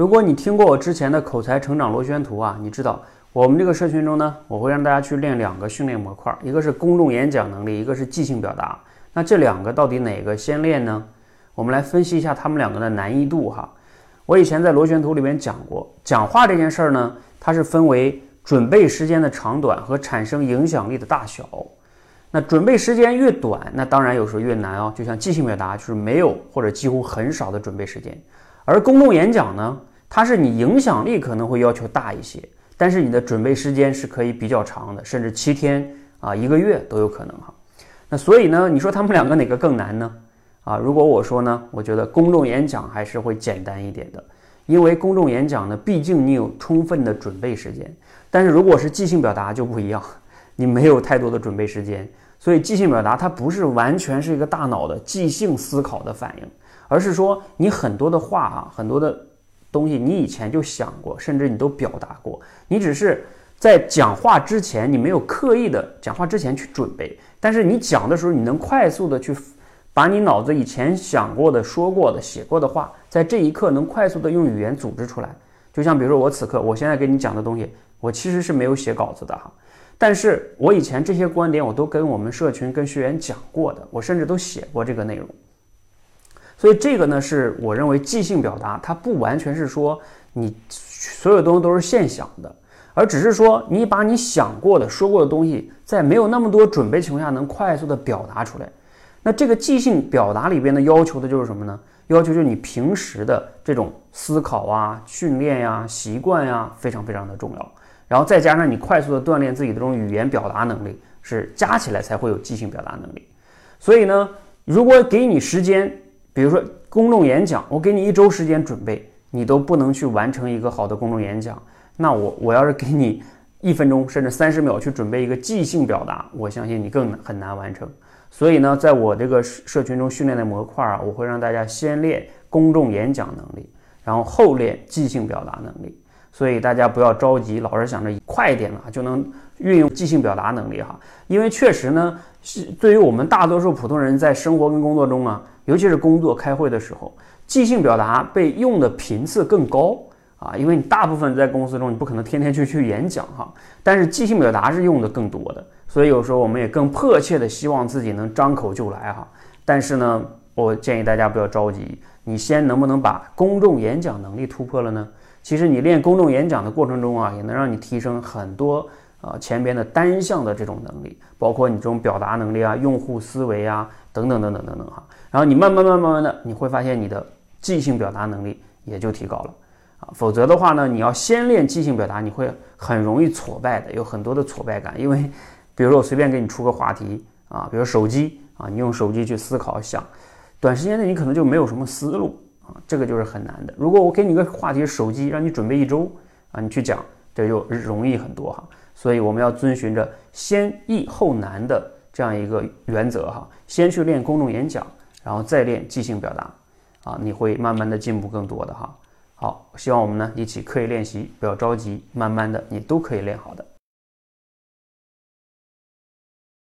如果你听过我之前的口才成长螺旋图啊，你知道我们这个社群中呢，我会让大家去练两个训练模块，一个是公众演讲能力，一个是即兴表达。那这两个到底哪个先练呢？我们来分析一下他们两个的难易度哈。我以前在螺旋图里面讲过，讲话这件事儿呢，它是分为准备时间的长短和产生影响力的大小。那准备时间越短，那当然有时候越难哦。就像即兴表达，就是没有或者几乎很少的准备时间。而公众演讲呢，它是你影响力可能会要求大一些，但是你的准备时间是可以比较长的，甚至七天啊一个月都有可能哈。那所以呢，你说他们两个哪个更难呢？啊，如果我说呢，我觉得公众演讲还是会简单一点的，因为公众演讲呢，毕竟你有充分的准备时间。但是如果是即兴表达就不一样，你没有太多的准备时间，所以即兴表达它不是完全是一个大脑的即兴思考的反应。而是说，你很多的话啊，很多的东西，你以前就想过，甚至你都表达过。你只是在讲话之前，你没有刻意的讲话之前去准备，但是你讲的时候，你能快速的去把你脑子以前想过的、说过的、写过的话，在这一刻能快速的用语言组织出来。就像比如说我此刻，我现在跟你讲的东西，我其实是没有写稿子的哈，但是我以前这些观点我都跟我们社群、跟学员讲过的，我甚至都写过这个内容。所以这个呢，是我认为即兴表达，它不完全是说你所有东西都是现想的，而只是说你把你想过的、说过的东西，在没有那么多准备情况下，能快速的表达出来。那这个即兴表达里边的要求的就是什么呢？要求就是你平时的这种思考啊、训练呀、习惯呀，非常非常的重要。然后再加上你快速的锻炼自己的这种语言表达能力，是加起来才会有即兴表达能力。所以呢，如果给你时间，比如说公众演讲，我给你一周时间准备，你都不能去完成一个好的公众演讲。那我我要是给你一分钟甚至三十秒去准备一个即兴表达，我相信你更很难完成。所以呢，在我这个社群中训练的模块啊，我会让大家先练公众演讲能力，然后后练即兴表达能力。所以大家不要着急，老是想着快一点嘛就能运用即兴表达能力哈，因为确实呢，是对于我们大多数普通人在生活跟工作中啊。尤其是工作开会的时候，即兴表达被用的频次更高啊，因为你大部分在公司中，你不可能天天去去演讲哈。但是即兴表达是用的更多的，所以有时候我们也更迫切的希望自己能张口就来哈。但是呢，我建议大家不要着急，你先能不能把公众演讲能力突破了呢？其实你练公众演讲的过程中啊，也能让你提升很多啊前边的单项的这种能力，包括你这种表达能力啊、用户思维啊等等等等等等哈。然后你慢慢慢慢慢的，你会发现你的即兴表达能力也就提高了啊。否则的话呢，你要先练即兴表达，你会很容易挫败的，有很多的挫败感。因为，比如说我随便给你出个话题啊，比如手机啊，你用手机去思考想，短时间内你可能就没有什么思路啊，这个就是很难的。如果我给你个话题手机，让你准备一周啊，你去讲，这就容易很多哈。所以我们要遵循着先易后难的这样一个原则哈，先去练公众演讲。然后再练即兴表达，啊，你会慢慢的进步更多的哈。好，希望我们呢一起刻意练习，不要着急，慢慢的你都可以练好的。